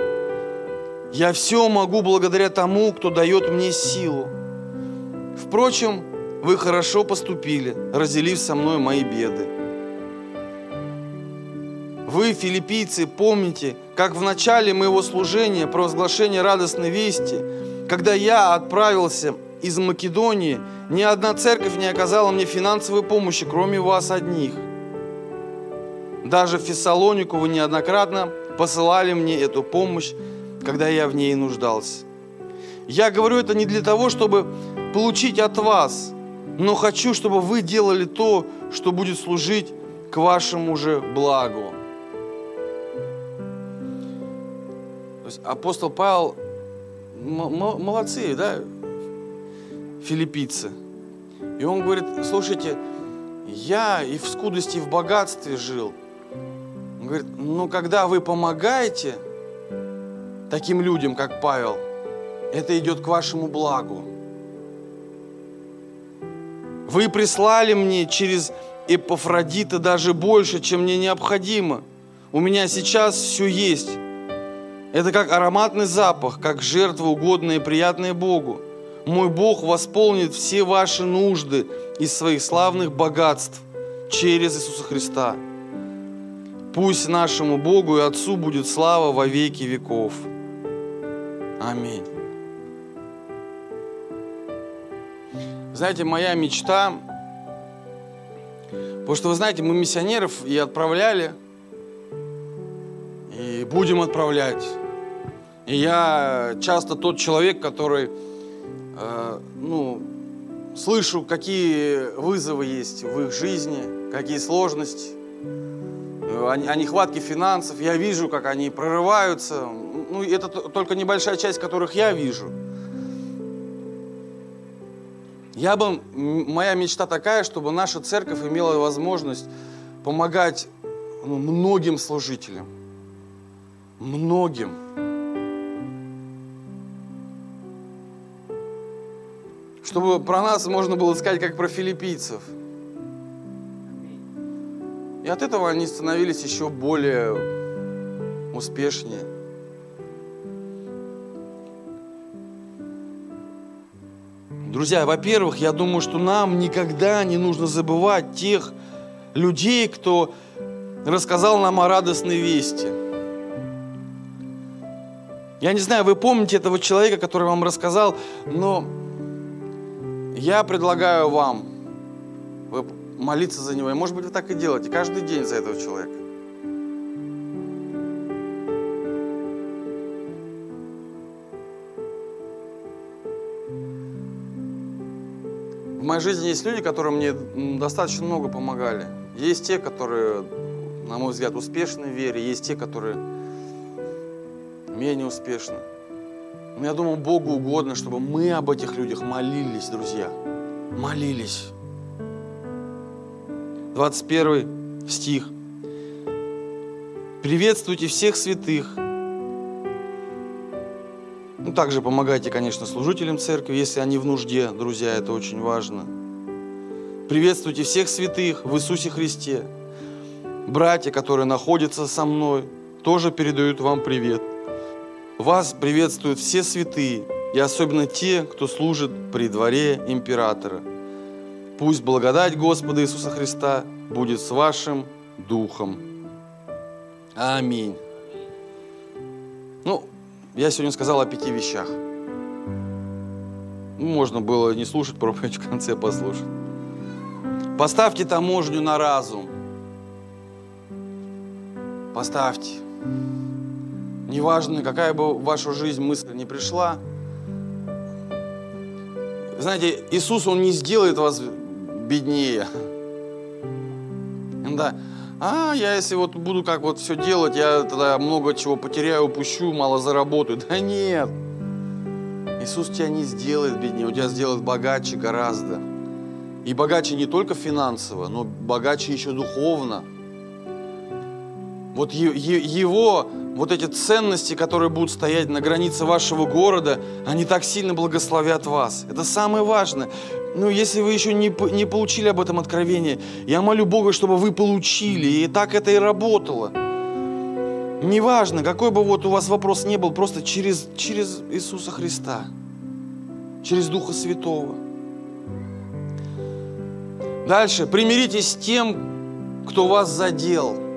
Я все могу благодаря тому, кто дает мне силу. Впрочем, вы хорошо поступили, разделив со мной мои беды. Вы, филиппийцы, помните, как в начале моего служения, провозглашения радостной вести, когда я отправился из Македонии, ни одна церковь не оказала мне финансовой помощи, кроме вас одних. Даже в Фессалонику вы неоднократно посылали мне эту помощь, когда я в ней нуждался. Я говорю это не для того, чтобы получить от вас, но хочу, чтобы вы делали то, что будет служить к вашему же благу. То есть апостол Павел молодцы, да, филиппийцы. И он говорит, слушайте, я и в скудости, и в богатстве жил. Он говорит, ну когда вы помогаете таким людям, как Павел, это идет к вашему благу. Вы прислали мне через Эпофродита даже больше, чем мне необходимо. У меня сейчас все есть. Это как ароматный запах, как жертва угодная и приятная Богу мой Бог восполнит все ваши нужды из своих славных богатств через Иисуса Христа. Пусть нашему Богу и Отцу будет слава во веки веков. Аминь. Знаете, моя мечта, потому что вы знаете, мы миссионеров и отправляли, и будем отправлять. И я часто тот человек, который Э, ну, слышу, какие вызовы есть в их жизни, какие сложности, о, о нехватке финансов. Я вижу, как они прорываются. Ну, это только небольшая часть, которых я вижу. Я бы, моя мечта такая, чтобы наша церковь имела возможность помогать ну, многим служителям. Многим. чтобы про нас можно было сказать, как про филиппийцев. И от этого они становились еще более успешнее. Друзья, во-первых, я думаю, что нам никогда не нужно забывать тех людей, кто рассказал нам о радостной вести. Я не знаю, вы помните этого человека, который вам рассказал, но я предлагаю вам молиться за него. И, может быть, вы так и делаете каждый день за этого человека. В моей жизни есть люди, которые мне достаточно много помогали. Есть те, которые, на мой взгляд, успешны в вере, есть те, которые менее успешны. Но я думаю, Богу угодно, чтобы мы об этих людях молились, друзья. Молились. 21 стих. Приветствуйте всех святых. Ну, также помогайте, конечно, служителям церкви, если они в нужде, друзья, это очень важно. Приветствуйте всех святых в Иисусе Христе. Братья, которые находятся со мной, тоже передают вам привет. Вас приветствуют все святые, и особенно те, кто служит при дворе императора. Пусть благодать Господа Иисуса Христа будет с вашим духом. Аминь. Ну, я сегодня сказал о пяти вещах. Ну, можно было не слушать проповедь, в конце послушать. Поставьте таможню на разум. Поставьте. Неважно, какая бы в вашу жизнь мысль не пришла. Знаете, Иисус, Он не сделает вас беднее. Да. А, я если вот буду как вот все делать, я тогда много чего потеряю, упущу, мало заработаю. Да нет. Иисус тебя не сделает беднее, он тебя сделает богаче гораздо. И богаче не только финансово, но богаче еще духовно. Вот его, вот эти ценности, которые будут стоять на границе вашего города, они так сильно благословят вас. Это самое важное. Ну, если вы еще не, не получили об этом откровение, я молю Бога, чтобы вы получили. И так это и работало. Неважно, какой бы вот у вас вопрос не был, просто через, через Иисуса Христа, через Духа Святого. Дальше, примиритесь с тем, кто вас задел.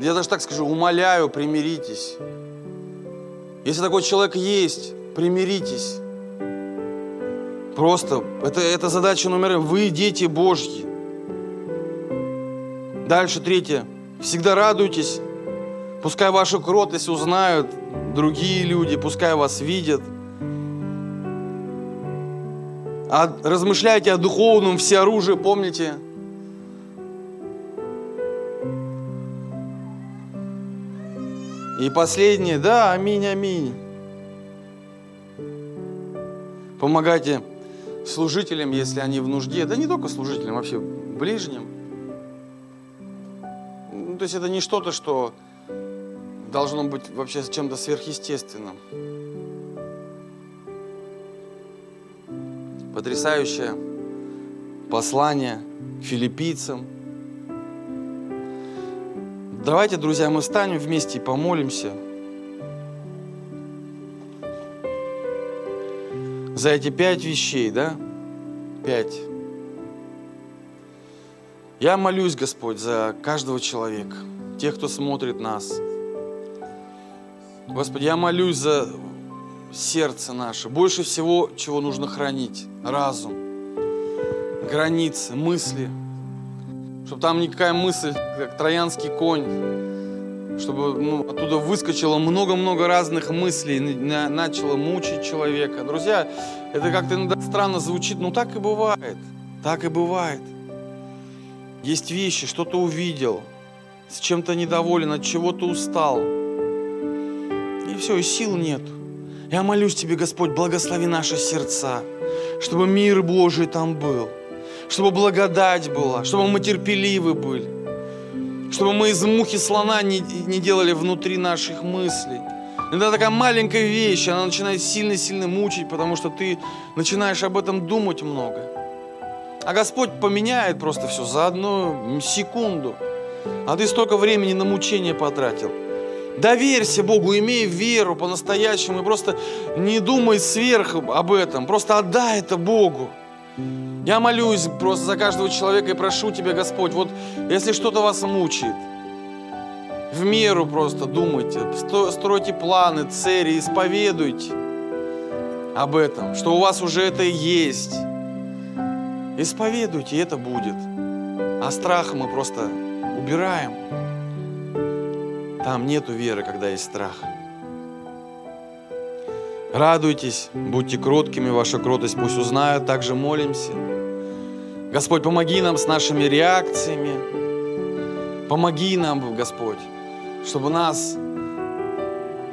Я даже так скажу, умоляю, примиритесь. Если такой человек есть, примиритесь. Просто, это, это задача номер один. Вы дети Божьи. Дальше, третье. Всегда радуйтесь. Пускай вашу кротость узнают другие люди, пускай вас видят. А размышляйте о духовном все оружие, помните? И последнее, да, аминь, аминь. Помогайте служителям, если они в нужде, да не только служителям, вообще ближним. Ну, то есть это не что-то, что должно быть вообще чем-то сверхъестественным. Потрясающее послание филиппийцам. Давайте, друзья, мы встанем вместе и помолимся. За эти пять вещей, да? Пять. Я молюсь, Господь, за каждого человека, тех, кто смотрит нас. Господи, я молюсь за сердце наше. Больше всего, чего нужно хранить. Разум, границы, мысли. Чтобы там никакая мысль, как троянский конь, чтобы ну, оттуда выскочило много-много разных мыслей, начало мучить человека. Друзья, это как-то иногда странно звучит, но так и бывает. Так и бывает. Есть вещи, что-то увидел, с чем-то недоволен, от чего-то устал. И все, и сил нету. Я молюсь Тебе, Господь, благослови наши сердца, чтобы мир Божий там был, чтобы благодать была, чтобы мы терпеливы были, чтобы мы из мухи слона не, не делали внутри наших мыслей. Это такая маленькая вещь, она начинает сильно-сильно мучить, потому что ты начинаешь об этом думать много. А Господь поменяет просто все за одну секунду. А ты столько времени на мучение потратил. Доверься Богу, имей веру по-настоящему и просто не думай сверх об этом, просто отдай это Богу. Я молюсь просто за каждого человека и прошу Тебя, Господь, вот если что-то вас мучает, в меру просто думайте, стройте планы, цели, исповедуйте об этом, что у вас уже это есть. Исповедуйте, и это будет. А страх мы просто убираем. Там нету веры, когда есть страх. Радуйтесь, будьте кроткими, ваша кротость пусть узнают, также молимся. Господь, помоги нам с нашими реакциями. Помоги нам, Господь, чтобы нас,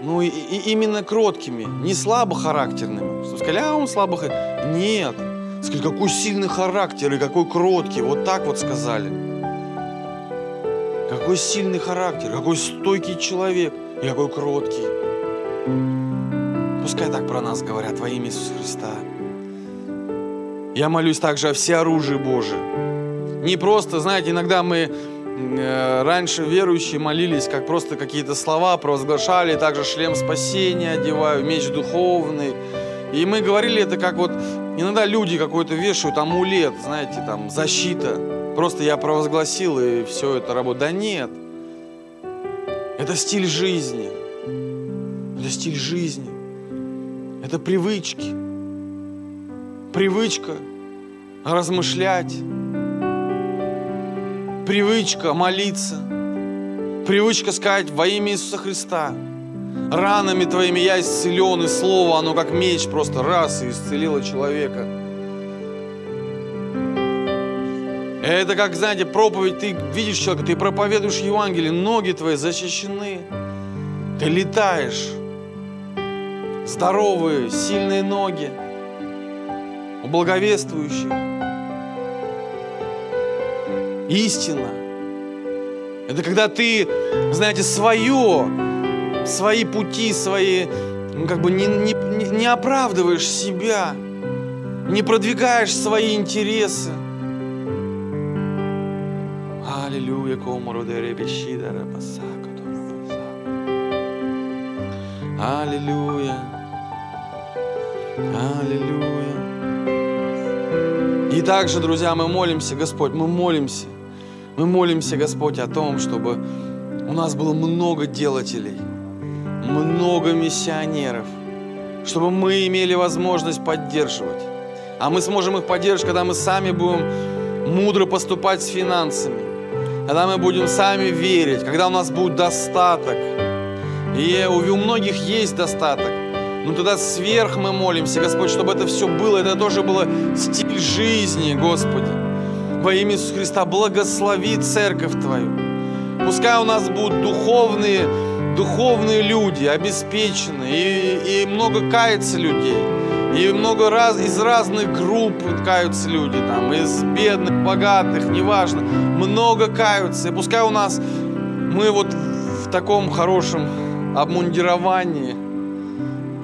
ну и, и именно кроткими, не слабохарактерными. Чтобы сказали, а он слабохарактерный. Нет. Сказали, какой сильный характер и какой кроткий. Вот так вот сказали. Какой сильный характер, какой стойкий человек и какой кроткий. Пускай так про нас говорят во имя Иисуса Христа. Я молюсь также о всеоружии Божие. Не просто, знаете, иногда мы э, раньше верующие молились, как просто какие-то слова провозглашали, также шлем спасения одеваю, меч духовный. И мы говорили это как вот, иногда люди какой-то вешают амулет, знаете, там защита. просто я провозгласил, и все это работает. Да нет. Это стиль жизни. Это стиль жизни. Это привычки. Привычка размышлять. Привычка молиться. Привычка сказать во имя Иисуса Христа. Ранами твоими я исцелен, и слово, оно как меч просто раз и исцелило человека. Это как, знаете, проповедь, ты видишь человека, ты проповедуешь Евангелие, ноги твои защищены. Ты летаешь. Здоровые, сильные ноги. У благовествующих. Истина. Это когда ты, знаете, свое, свои пути, свои, ну, как бы не, не, не оправдываешь себя, не продвигаешь свои интересы. Аллилуйя, комору деребещида рабасака. Аллилуйя. Аллилуйя. И также, друзья, мы молимся, Господь, мы молимся. Мы молимся, Господь, о том, чтобы у нас было много делателей, много миссионеров, чтобы мы имели возможность поддерживать. А мы сможем их поддерживать, когда мы сами будем мудро поступать с финансами, когда мы будем сами верить, когда у нас будет достаток – и у многих есть достаток. Но тогда сверх мы молимся, Господь, чтобы это все было, это тоже было стиль жизни, Господи. Во имя Иисуса Христа благослови церковь Твою. Пускай у нас будут духовные, духовные люди, обеспеченные, и, и много кается людей. И много раз, из разных групп каются люди, там, из бедных, богатых, неважно. Много каются. И пускай у нас мы вот в таком хорошем обмундировании.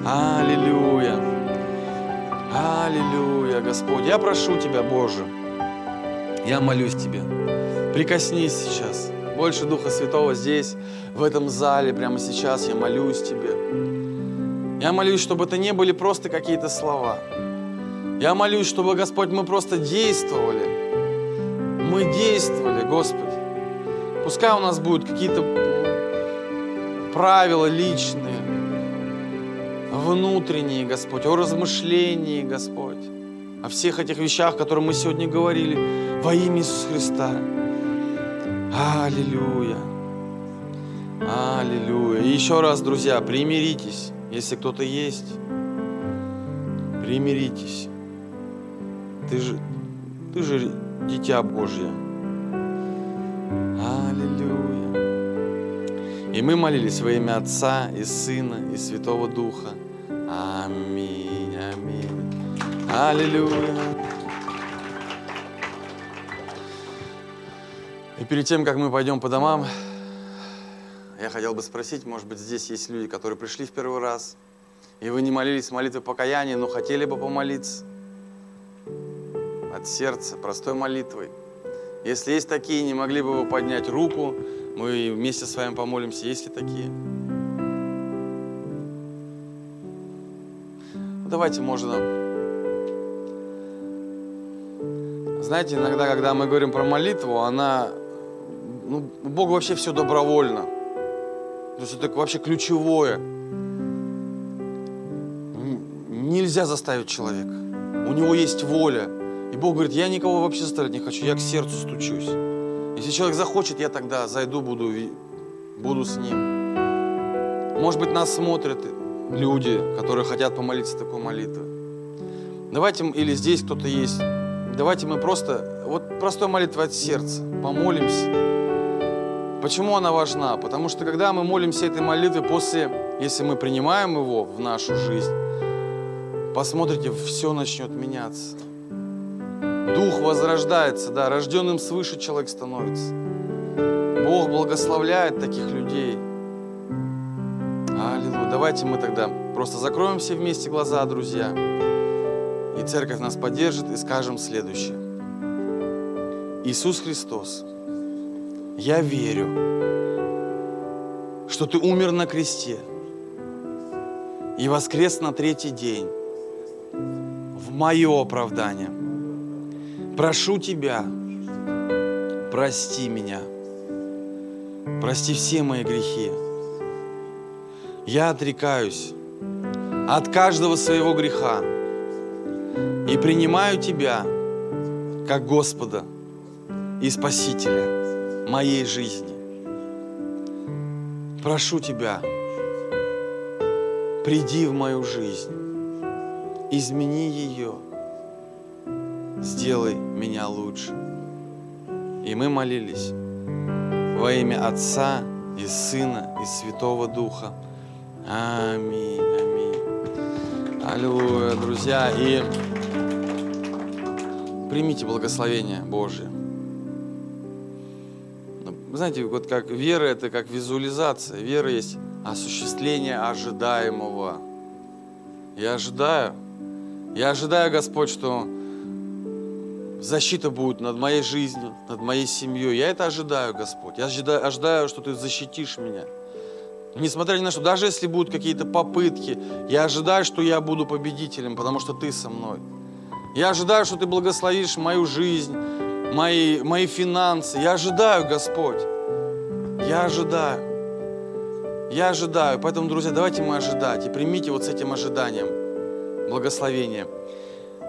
Аллилуйя. Аллилуйя, Господь. Я прошу Тебя, Боже, я молюсь Тебе, прикоснись сейчас. Больше Духа Святого здесь, в этом зале, прямо сейчас я молюсь Тебе. Я молюсь, чтобы это не были просто какие-то слова. Я молюсь, чтобы, Господь, мы просто действовали. Мы действовали, Господи. Пускай у нас будут какие-то правила личные, внутренние, Господь, о размышлении, Господь, о всех этих вещах, которые мы сегодня говорили, во имя Иисуса Христа. Аллилуйя. Аллилуйя. И еще раз, друзья, примиритесь, если кто-то есть. Примиритесь. Ты же, ты же дитя Божье. Аллилуйя. И мы молились во имя Отца и Сына и Святого Духа. Аминь, аминь. Аллилуйя. И перед тем, как мы пойдем по домам, я хотел бы спросить, может быть, здесь есть люди, которые пришли в первый раз, и вы не молились молитвой покаяния, но хотели бы помолиться от сердца, простой молитвой. Если есть такие, не могли бы вы поднять руку, мы вместе с вами помолимся, есть ли такие? Давайте, можно... Знаете, иногда, когда мы говорим про молитву, она... Ну, у Бога вообще все добровольно. То есть это вообще ключевое. Нельзя заставить человека. У него есть воля. И Бог говорит, я никого вообще заставлять не хочу, я к сердцу стучусь. Если человек захочет, я тогда зайду, буду, буду с ним. Может быть, нас смотрят люди, которые хотят помолиться такой молитвой. Давайте, или здесь кто-то есть, давайте мы просто, вот простой молитва от сердца, помолимся. Почему она важна? Потому что когда мы молимся этой молитвой после, если мы принимаем его в нашу жизнь, посмотрите, все начнет меняться. Дух возрождается, да, рожденным свыше человек становится. Бог благословляет таких людей. Давайте мы тогда просто закроем все вместе глаза, друзья. И церковь нас поддержит и скажем следующее. Иисус Христос, я верю, что Ты умер на кресте и воскрес на третий день в мое оправдание – Прошу Тебя, прости меня. Прости все мои грехи. Я отрекаюсь от каждого своего греха и принимаю Тебя как Господа и Спасителя моей жизни. Прошу Тебя, приди в мою жизнь, измени ее, сделай меня лучше. И мы молились во имя Отца и Сына и Святого Духа. Аминь, аминь. Аллилуйя, друзья. И примите благословение Божие. Ну, Вы знаете, вот как вера это как визуализация. Вера есть осуществление ожидаемого. Я ожидаю. Я ожидаю, Господь, что защита будет над моей жизнью, над моей семьей. Я это ожидаю, Господь. Я ожидаю, ожидаю, что Ты защитишь меня. Несмотря ни на что, даже если будут какие-то попытки, я ожидаю, что я буду победителем, потому что Ты со мной. Я ожидаю, что Ты благословишь мою жизнь, мои, мои финансы. Я ожидаю, Господь. Я ожидаю. Я ожидаю. Поэтому, друзья, давайте мы ожидать. И примите вот с этим ожиданием благословение.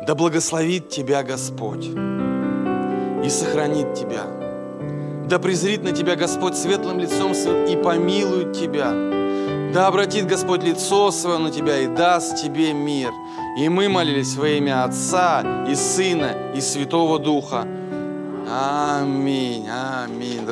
Да благословит тебя Господь и сохранит тебя. Да презрит на тебя Господь светлым лицом своим и помилует тебя. Да обратит Господь лицо свое на тебя и даст тебе мир. И мы молились во имя Отца и Сына и Святого Духа. Аминь, аминь, друзья.